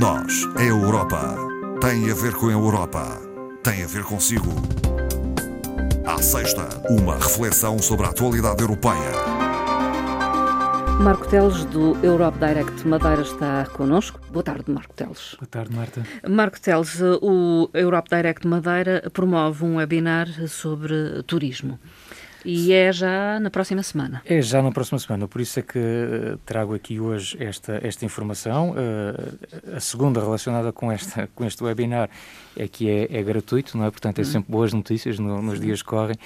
Nós, a Europa, tem a ver com a Europa, tem a ver consigo. À sexta, uma reflexão sobre a atualidade europeia. Marco Teles, do Europe Direct Madeira, está connosco. Boa tarde, Marco Teles. Boa tarde, Marta. Marco Teles, o Europe Direct Madeira promove um webinar sobre turismo. E é já na próxima semana. É já na próxima semana, por isso é que uh, trago aqui hoje esta, esta informação. Uh, a segunda relacionada com, esta, com este webinar é que é, é gratuito, não é? Portanto, é hum. sempre boas notícias no, nos dias que correm.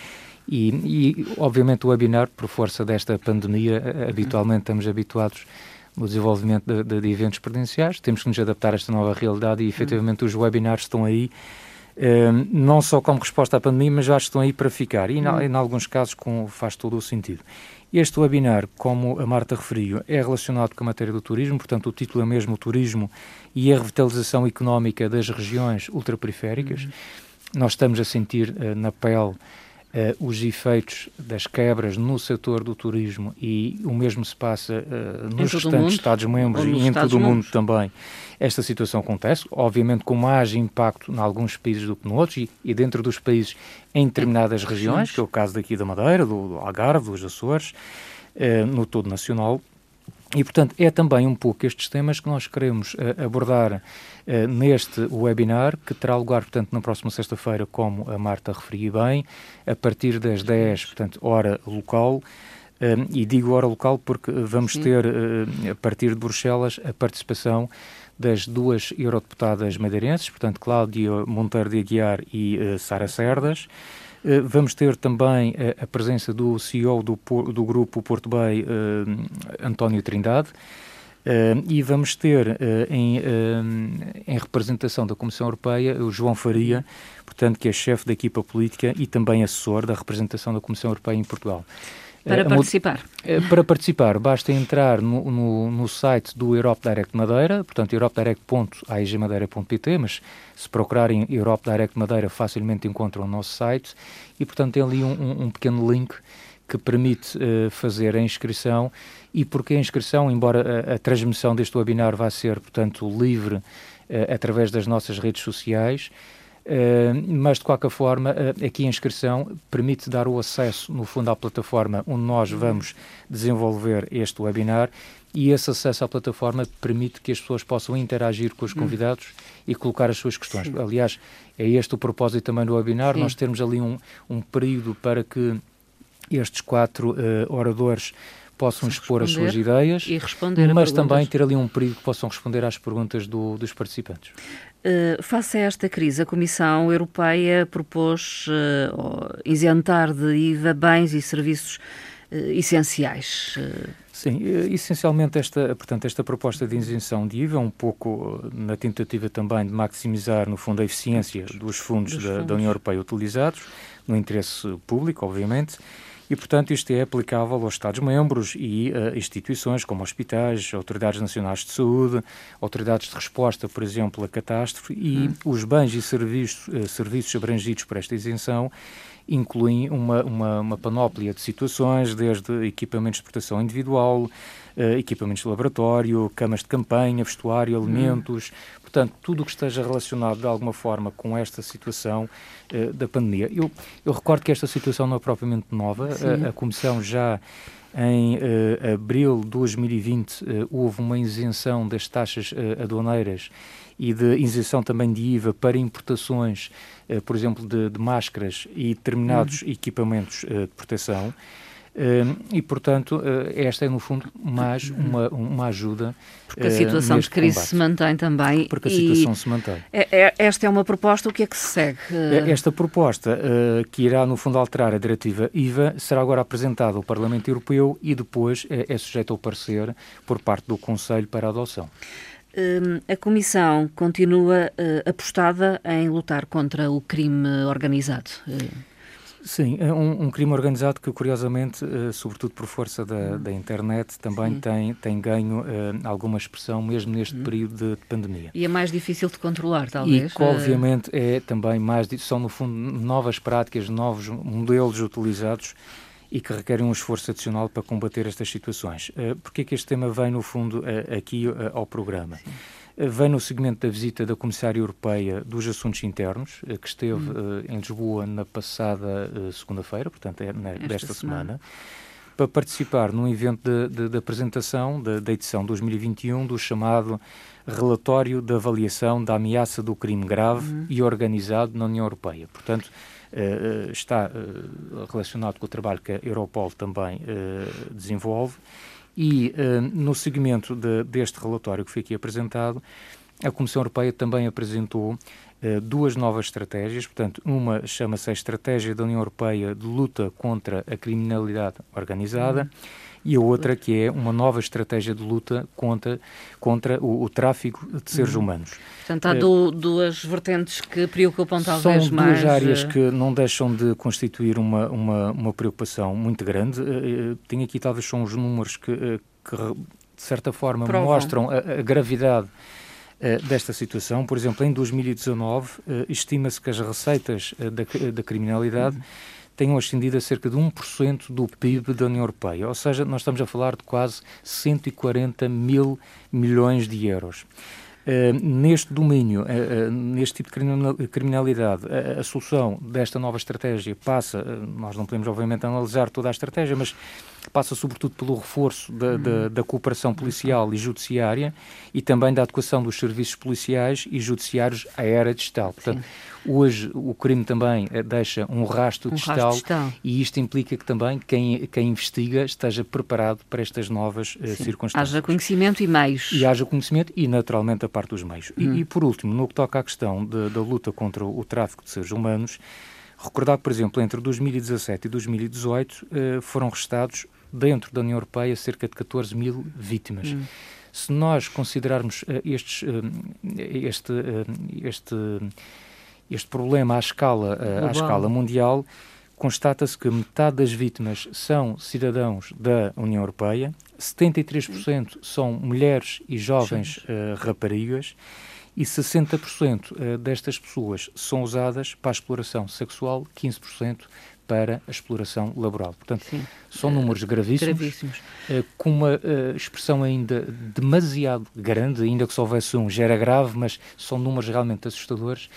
E, e, obviamente, o webinar, por força desta pandemia, uh, habitualmente estamos habituados no desenvolvimento de, de, de, eventos presenciais, temos que nos adaptar a esta nova realidade e, efetivamente, os webinars estão aí não só como resposta à pandemia, mas já estão aí para ficar. E, hum. em alguns casos, com, faz todo o sentido. Este webinar, como a Marta referiu, é relacionado com a matéria do turismo, portanto, o título é mesmo o turismo e a revitalização económica das regiões ultraperiféricas. Hum. Nós estamos a sentir uh, na pele uh, os efeitos das quebras no setor do turismo e o mesmo se passa uh, nos restantes Estados-membros e em todo o mundo também. Esta situação acontece, obviamente com mais impacto em alguns países do que noutros e, e dentro dos países em determinadas regiões, que é o caso daqui da Madeira, do, do Algarve, dos Açores, uh, no todo nacional, e, portanto, é também um pouco estes temas que nós queremos uh, abordar uh, neste webinar, que terá lugar, portanto, na próxima sexta-feira, como a Marta referiu bem, a partir das 10, portanto, hora local. Uh, e digo hora local porque vamos Sim. ter, a partir de Bruxelas, a participação das duas eurodeputadas madeirenses, portanto, Cláudia Monteiro de Aguiar e Sara Cerdas. Eh, vamos ter também a, a presença do CEO do, do grupo Porto Bay, uh, António Trindade, e vamos ter em, em, representação da Comissão Europeia o João Faria, portanto, que é chefe da equipa política e também assessor da representação da Comissão Europeia em Portugal. Para uh, participar? Uh, para participar, basta entrar no, no, no, site do Europe Direct Madeira, portanto, europedirect.aigmadeira.pt, mas se procurarem Europe Direct Madeira, facilmente encontram o nosso site e, portanto, tem ali um, um pequeno link que permite uh, fazer a inscrição e porque a inscrição, embora a, a transmissão deste webinar vá ser, portanto, livre através das nossas redes sociais, mas, de qualquer forma, uh, aqui a inscrição permite dar o acesso, no fundo, à plataforma onde nós uhum. vamos desenvolver este webinar e esse acesso à plataforma permite que as pessoas possam interagir com os uhum. convidados e colocar as suas questões. Sim. Aliás, é este o propósito também do webinar, Sim. nós termos ali um, um período para que estes quatro uh, oradores possam expor as suas ideias, mas também ter ali um período que possam responder às perguntas do, dos participantes. Uh, face a esta crise, a Comissão Europeia propôs uh, isentar de IVA bens e serviços uh, essenciais. Sim, essencialmente esta, portanto, esta proposta de isenção de IVA é um pouco na tentativa também de maximizar, no fundo, a eficiência dos fundos, dos da, fundos. da União Europeia utilizados, no interesse público, obviamente, e, portanto, isto é aplicável aos Estados-membros e uh, instituições como hospitais, autoridades nacionais de saúde, autoridades de resposta, por exemplo, a catástrofe, e hum. os bens e serviços, uh, serviços abrangidos por esta isenção incluem uma, uma, uma panóplia de situações, desde equipamentos de proteção individual, equipamentos de laboratório, camas de campanha, vestuário, hum. alimentos, hum. portanto, tudo o que esteja relacionado de alguma forma com esta situação uh, da pandemia. Eu, eu recordo que esta situação não é propriamente nova, a, a Comissão já em uh, abril de 2020 uh, houve uma isenção das taxas aduaneiras e de isenção também de IVA para importações, por exemplo, de, de, máscaras e determinados uhum. equipamentos de proteção. Uh, e, portanto, uh, esta é, no fundo, mais uma, uma ajuda. Porque a situação uh, de crise combate. se mantém também. Porque a situação se mantém. É, é, esta é uma proposta, o que é que se segue? É, esta proposta, que irá, no fundo, alterar a diretiva IVA, será agora apresentada ao Parlamento Europeu e depois é, sujeita ao parecer por parte do Conselho para a adoção. Hum, a Comissão continua apostada em lutar contra o crime organizado. Sim, é um, um, crime organizado que, curiosamente, uh, sobretudo por força da, uhum. da internet, também tem, tem ganho uh, alguma expressão, mesmo neste uhum. período de, de, pandemia. E é mais difícil de controlar, talvez? E que, obviamente, é também mais. São, no fundo, novas práticas, novos modelos utilizados e que requerem um esforço adicional para combater estas situações. Uh, Porquê é que este tema vem, no fundo, aqui ao programa? Sim. Vem no segmento da visita da Comissária Europeia dos Assuntos Internos, que esteve hum. em Lisboa na passada segunda-feira, portanto, é na, desta semana. semana para participar num evento de, de, de apresentação da edição 2021 do chamado Relatório de Avaliação da Ameaça do Crime Grave uhum. e Organizado na União Europeia. Portanto, está relacionado com o trabalho que a Europol também desenvolve e no segmento de, deste relatório que foi aqui apresentado, a Comissão Europeia também apresentou eh, duas novas estratégias. Portanto, uma chama-se a Estratégia da União Europeia de Luta contra a Criminalidade Organizada. Uhum. E a outra que é uma nova estratégia de luta contra, contra o, o tráfico de seres uhum. humanos. Portanto, há do, duas vertentes que preocupam talvez são mais. São duas áreas uh... que não deixam de constituir uma, uma, uma preocupação muito grande. Uh, tenho aqui talvez são os números que, que de certa forma, Provam. mostram a, a gravidade eh, desta situação. Por exemplo, em 2019, eh, estima-se que as receitas eh, da, da criminalidade uhum. Tenham ascendido a cerca de 1% do PIB da União Europeia. Ou seja, nós estamos a falar de quase 140 mil milhões de euros. Uh, neste domínio, uh, uh, neste tipo de criminalidade, a solução desta nova estratégia passa, nós não podemos obviamente analisar toda a estratégia, mas passa sobretudo pelo reforço da, da, uhum. da, cooperação policial e judiciária e também da adequação dos serviços policiais e judiciários à era digital. Portanto, Sim. hoje o crime também eh, deixa um rastro, um digital, rastro digital, e isto implica que também quem, quem investiga esteja preparado para estas novas uh, circunstâncias. Haja conhecimento e meios. E haja conhecimento e, naturalmente, a parte dos meios. E, hum. e, por último, no que toca à questão de, da luta contra o, tráfico de seres humanos, Recordar, por exemplo, entre 2017 e 2018 eh, foram restados dentro da União Europeia cerca de 14 mil vítimas. Hum. Se nós considerarmos uh, estes, uh, este, uh, este, este problema à escala, à escala mundial, constata-se que metade das vítimas são cidadãos da União Europeia, 73% são mulheres e jovens raparigas e 60% destas pessoas são usadas para a exploração sexual, 15% para a exploração laboral. Portanto, Sim. são números uh, gravíssimos, gravíssimos. Uh, com uma uh, expressão ainda demasiado grande, ainda que só houvesse um, já era grave, mas são números realmente assustadores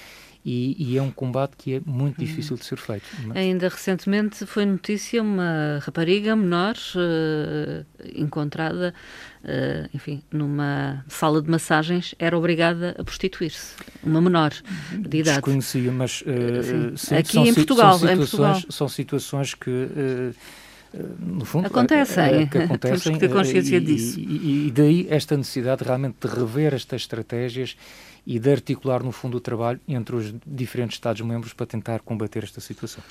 e, e, é um combate que é muito difícil de ser feito. Mas... Ainda recentemente foi notícia uma rapariga menor uh, encontrada, uh, enfim, numa sala de massagens, era obrigada a prostituir-se. Uma menor de idade. Desconhecia, mas uh, sim, aqui em Portugal, são em Portugal. São situações que no fundo, acontecem. É, é, que acontecem Temos que ter consciência e, disso. E, e, daí esta necessidade realmente de rever estas estratégias e de articular, no fundo, o trabalho entre os diferentes Estados-membros para tentar combater esta situação.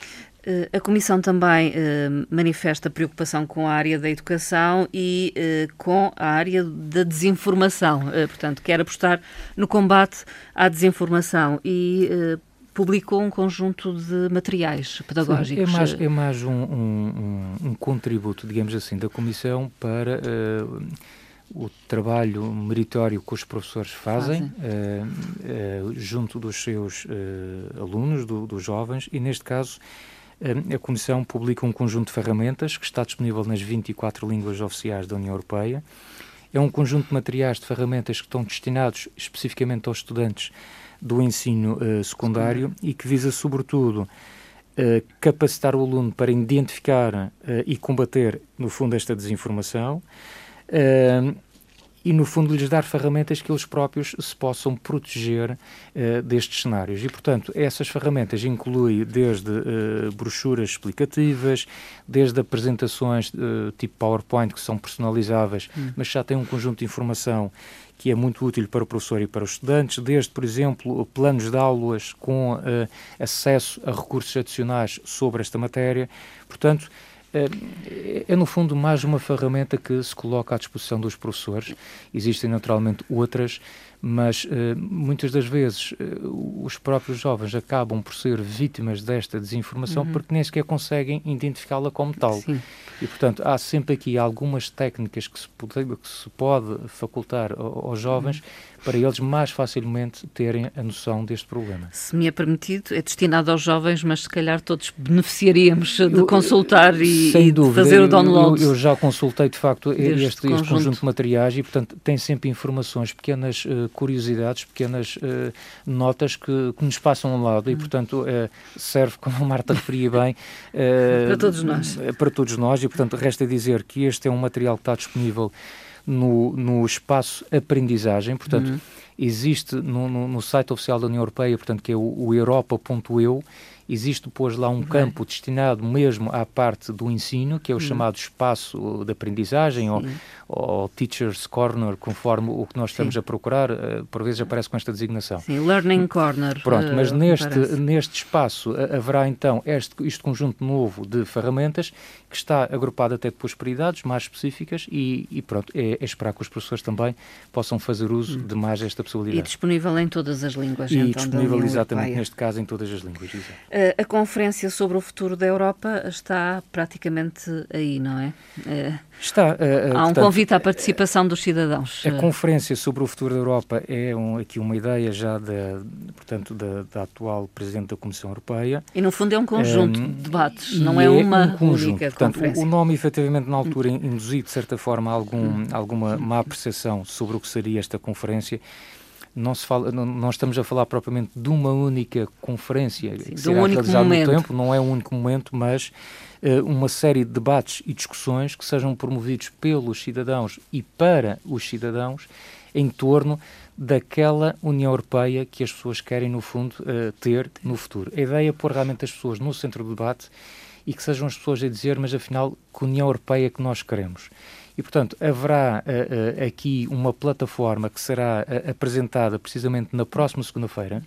Eh, a Comissão também eh, manifesta preocupação com a área da educação e eh, com a área da desinformação. Portanto, quer apostar no combate à desinformação e publicou um conjunto de materiais pedagógicos. Sim, é mais, é mais um, um, um, contributo, digamos assim, da Comissão para uh, o trabalho meritório que os professores fazem, uh, uh, junto dos seus uh, alunos, do, dos jovens, e neste caso a Comissão publica um conjunto de ferramentas que está disponível nas 24 línguas oficiais da União Europeia. É um conjunto de materiais de ferramentas que estão destinados especificamente aos estudantes do ensino secundário e que visa, sobretudo, capacitar o aluno para identificar e combater, no fundo, esta desinformação. Uh, e, no fundo, lhes dar ferramentas que eles próprios se possam proteger uh, destes cenários. E, portanto, essas ferramentas incluem desde uh, brochuras explicativas, desde apresentações uh, tipo PowerPoint que são personalizáveis, hum. mas já têm um conjunto de informação que é muito útil para o professor e para os estudantes, desde, por exemplo, planos de aulas com acesso a recursos adicionais sobre esta matéria. Portanto, é, é, no fundo, mais uma ferramenta que se coloca à disposição dos professores. Existem, naturalmente, outras, mas uh, muitas das vezes uh, os próprios jovens acabam por ser vítimas desta desinformação uhum. porque nem sequer conseguem identificá-la como tal. Sim. E, portanto, há sempre aqui algumas técnicas que se pode, que se pode facultar aos jovens uhum. para eles mais facilmente terem a noção deste problema. Se me é permitido, é destinado aos jovens, mas se calhar todos beneficiaríamos de consultar e e, e fazer o download. Eu, eu, já consultei, de facto, este, este, conjunto. este, conjunto. de materiais e, portanto, tem sempre informações, pequenas uh, curiosidades, pequenas uh, notas que, que, nos passam ao lado e, hum. portanto, uh, serve, como a Marta referia bem, para todos nós. Para todos nós e, portanto, resta dizer que este é um material que está disponível no, no espaço aprendizagem, portanto, uhum. existe no, no, no, site oficial da União Europeia, portanto, que é o, o europa.eu, Existe depois lá um campo destinado mesmo à parte do ensino, que é o hum. chamado espaço de aprendizagem ou, ou, Teacher's Corner, conforme o que nós estamos Sim. a procurar, uh, por vezes aparece com esta designação. Sim, Learning Corner. Pronto, mas uh, neste, neste espaço uh, haverá então este, este conjunto novo de ferramentas que está agrupado até depois por idades mais específicas e, e pronto, é, é, esperar que os professores também possam fazer uso hum. de mais esta possibilidade. E disponível em todas as línguas. E então, disponível exatamente neste caso em todas as línguas. Exatamente. Eh, a Conferência sobre o Futuro da Europa está praticamente aí, não é? Eh, está. Uh, Há um portanto, convite à participação dos cidadãos. A Conferência sobre o Futuro da Europa é um, aqui uma ideia já da, portanto, da, da, atual Presidente da Comissão Europeia. E, no fundo, é um conjunto um, de debates, não é uma um conjunto. única portanto, conferência. O, o nome, efetivamente, na altura, induziu, de certa forma, algum, alguma má percepção sobre o que seria esta conferência não se fala, não, não, estamos a falar propriamente de uma única conferência Sim, que será um realizada no tempo, não é um único momento, mas uh, uma série de debates e discussões que sejam promovidos pelos cidadãos e para os cidadãos em torno daquela União Europeia que as pessoas querem, no fundo, uh, ter no futuro. A ideia é pôr realmente as pessoas no centro do debate e que sejam as pessoas a dizer, mas afinal, que União Europeia é que nós queremos? E, portanto, haverá uh, aqui uma plataforma que será uh, apresentada precisamente na próxima segunda-feira.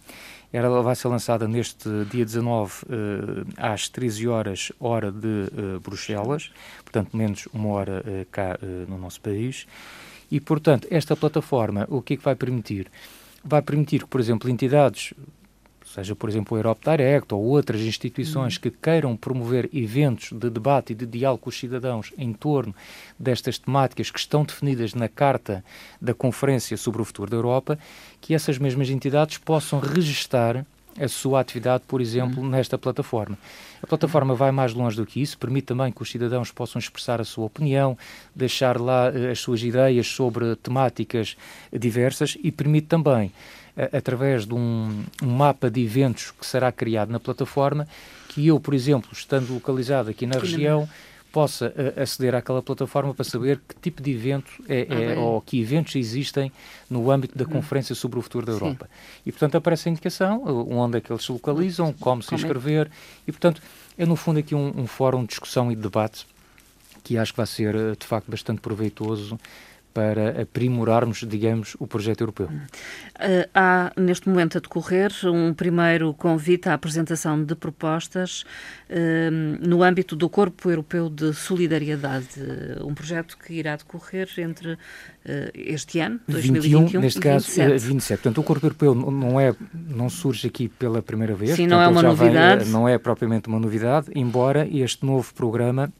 Ela vai ser lançada neste dia 19 às 13 horas, hora de Bruxelas, portanto, menos uma hora cá no nosso país. E, portanto, esta plataforma, o que é que vai permitir? Vai permitir que, por exemplo, entidades seja, por exemplo, o Europe Direct ou outras instituições uhum. que queiram promover eventos de debate e de diálogo com os cidadãos em torno destas temáticas que estão definidas na Carta da Conferência sobre o Futuro da Europa, que essas mesmas entidades possam registar a sua atividade, por exemplo, uhum. nesta plataforma. A plataforma vai mais longe do que isso, permite também que os cidadãos possam expressar a sua opinião, deixar lá uh, as suas ideias sobre temáticas diversas e permite também através de um, um, mapa de eventos que será criado na plataforma, que eu, por exemplo, estando localizado aqui na aqui região, na... possa aceder àquela plataforma para saber que tipo de evento é, é ah, ou que eventos existem no âmbito da hum. Conferência sobre o Futuro da Europa. Sim. E, portanto, aparece a indicação, onde é que eles se localizam, como se é inscrever, é? e, portanto, é, no fundo, aqui um, um fórum de discussão e de debate que acho que vai ser, eh, de facto, bastante proveitoso para aprimorarmos, digamos, o projeto europeu. Uh, há, neste momento, a decorrer um primeiro convite à apresentação de propostas uh, no âmbito do Corpo Europeu de Solidariedade, um projeto que irá decorrer entre uh, este ano, 2021, 21, neste caso, 27. 27. Portanto, o Corpo Europeu não, é, não surge aqui pela primeira vez. Sim, não é uma novidade. Vem, não é propriamente uma novidade, embora este novo programa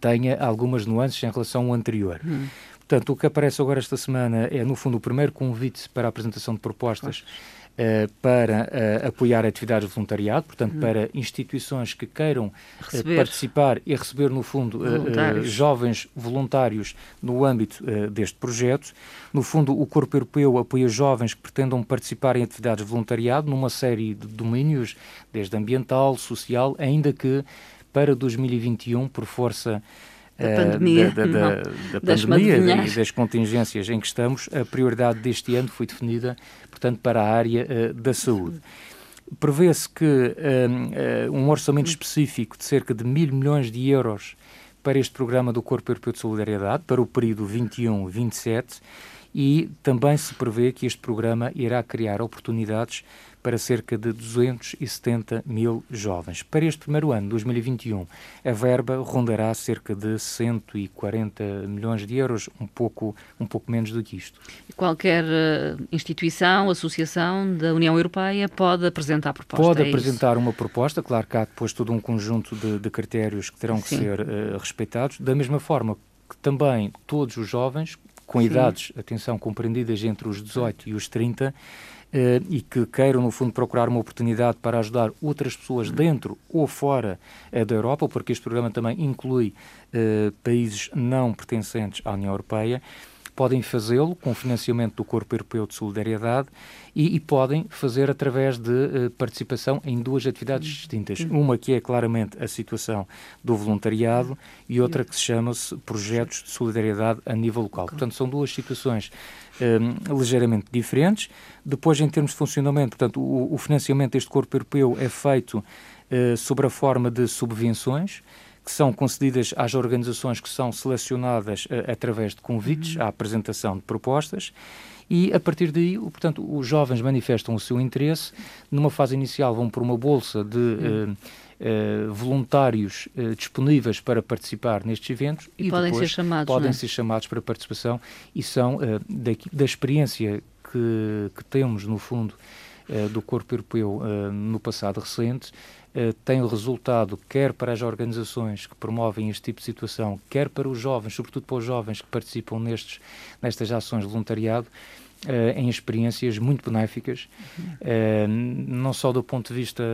tenha algumas nuances em relação ao anterior. Hum. Portanto, o que aparece agora esta semana é, no fundo, o primeiro convite para a apresentação de propostas uh, para uh, apoiar atividades de voluntariado, portanto, uhum. para instituições que queiram uh, participar e receber, no fundo, jovens voluntários no âmbito deste projeto. No fundo, o Corpo Europeu apoia jovens que pretendam participar em atividades de voluntariado numa série de domínios, desde ambiental, social, ainda que para 2021, por força da eh, pandemia, da, da, da, da pandemia e das contingências em que estamos, a prioridade deste ano foi definida, portanto, para a área uh, da saúde. Prevê-se que uh, um orçamento específico de cerca de mil milhões de euros para este programa do Corpo Europeu de Solidariedade, para o período 21-27, e também se prevê que este programa irá criar oportunidades para cerca de 270 mil jovens. Para este primeiro ano, 2021, a verba rondará cerca de 140 milhões de euros, um pouco, um pouco menos do que isto. Qualquer uh, instituição, associação da União Europeia pode apresentar proposta? Pode é apresentar isso? uma proposta, claro que há depois todo um conjunto de, de critérios que terão Sim. que ser uh, respeitados, da mesma forma que também todos os jovens, com Sim. idades, atenção, compreendidas entre os 18 e os 30, eh, e que queiram, no fundo, procurar uma oportunidade para ajudar outras pessoas dentro ou fora eh, da Europa, porque este programa também inclui eh, países não pertencentes à União Europeia, podem fazê-lo com financiamento do Corpo Europeu de Solidariedade e, e podem fazer através de uh, participação em duas atividades distintas. Uma que é claramente a situação do voluntariado e outra que se chama-se Projetos de Solidariedade a nível local. Portanto, são duas situações um, ligeiramente diferentes. Depois, em termos de funcionamento, portanto, o, o financiamento deste Corpo Europeu é feito uh, sob a forma de subvenções que são concedidas às organizações que são selecionadas uh, através de convites uhum. à apresentação de propostas e a partir daí, portanto, os jovens manifestam o seu interesse. Numa fase inicial vão por uma bolsa de uh, uh, voluntários uh, disponíveis para participar nestes eventos e, e podem ser chamados, podem é? ser chamados para participação e são da, da experiência que, que temos no fundo do corpo europeu no passado recente eh, tem resultado quer para as organizações que promovem este tipo de situação, quer para os jovens, sobretudo para os jovens que participam nestes, nestas ações de voluntariado, Uh, em experiências muito benéficas, uh, não só do ponto de vista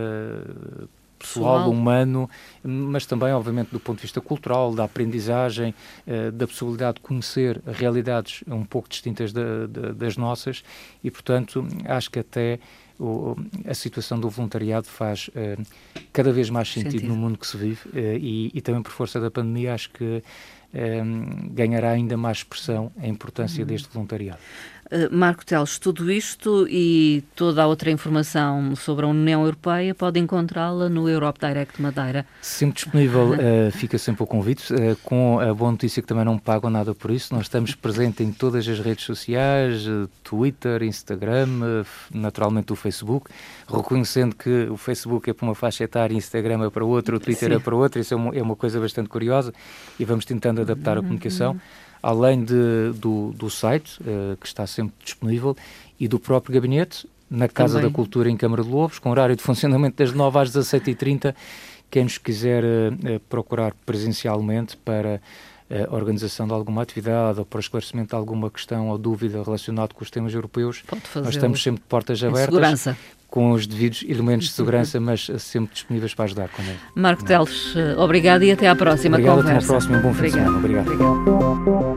pessoal, pessoal, humano, mas também, obviamente, do ponto de vista cultural, da aprendizagem, uh, da possibilidade de conhecer realidades um pouco distintas da, da, das nossas. E, portanto, acho que até o, a situação do voluntariado faz uh, cada vez mais sentido, sentido, no mundo que se vive uh, e, e, também por força da pandemia acho que uh, ganhará ainda mais expressão a importância uhum. deste voluntariado. Eh, Marco Teles, tudo isto e toda a outra informação sobre a União Europeia pode encontrá-la no Europe Direct Madeira. Sempre disponível, uh, fica sempre o convite, uh, com a boa notícia que também não pagam nada por isso. Nós estamos presentes em todas as redes sociais, uh, Twitter, Instagram, naturalmente o Facebook, reconhecendo que o Facebook é para uma faixa etária, Instagram é para outra, o Twitter Sim. é para outra, isso é uma, é uma, coisa bastante curiosa e vamos tentando adaptar a comunicação. Além de, do, do site, uh, que está sempre disponível, e do próprio gabinete, na Casa Também. da Cultura em Câmara de Lobos, com horário de funcionamento das 9 às 17h30. Quem nos quiser uh, procurar presencialmente para a organização de alguma atividade ou para esclarecimento de alguma questão ou dúvida relacionada com os temas europeus, nós estamos sempre de portas abertas. Segurança com os devidos elementos de segurança, mas sempre disponíveis para ajudar. Quando Marco Teles, obrigado e até à próxima Obrigado, conversa. até à próxima. Um bom fim de semana. Obrigado. Obrigado.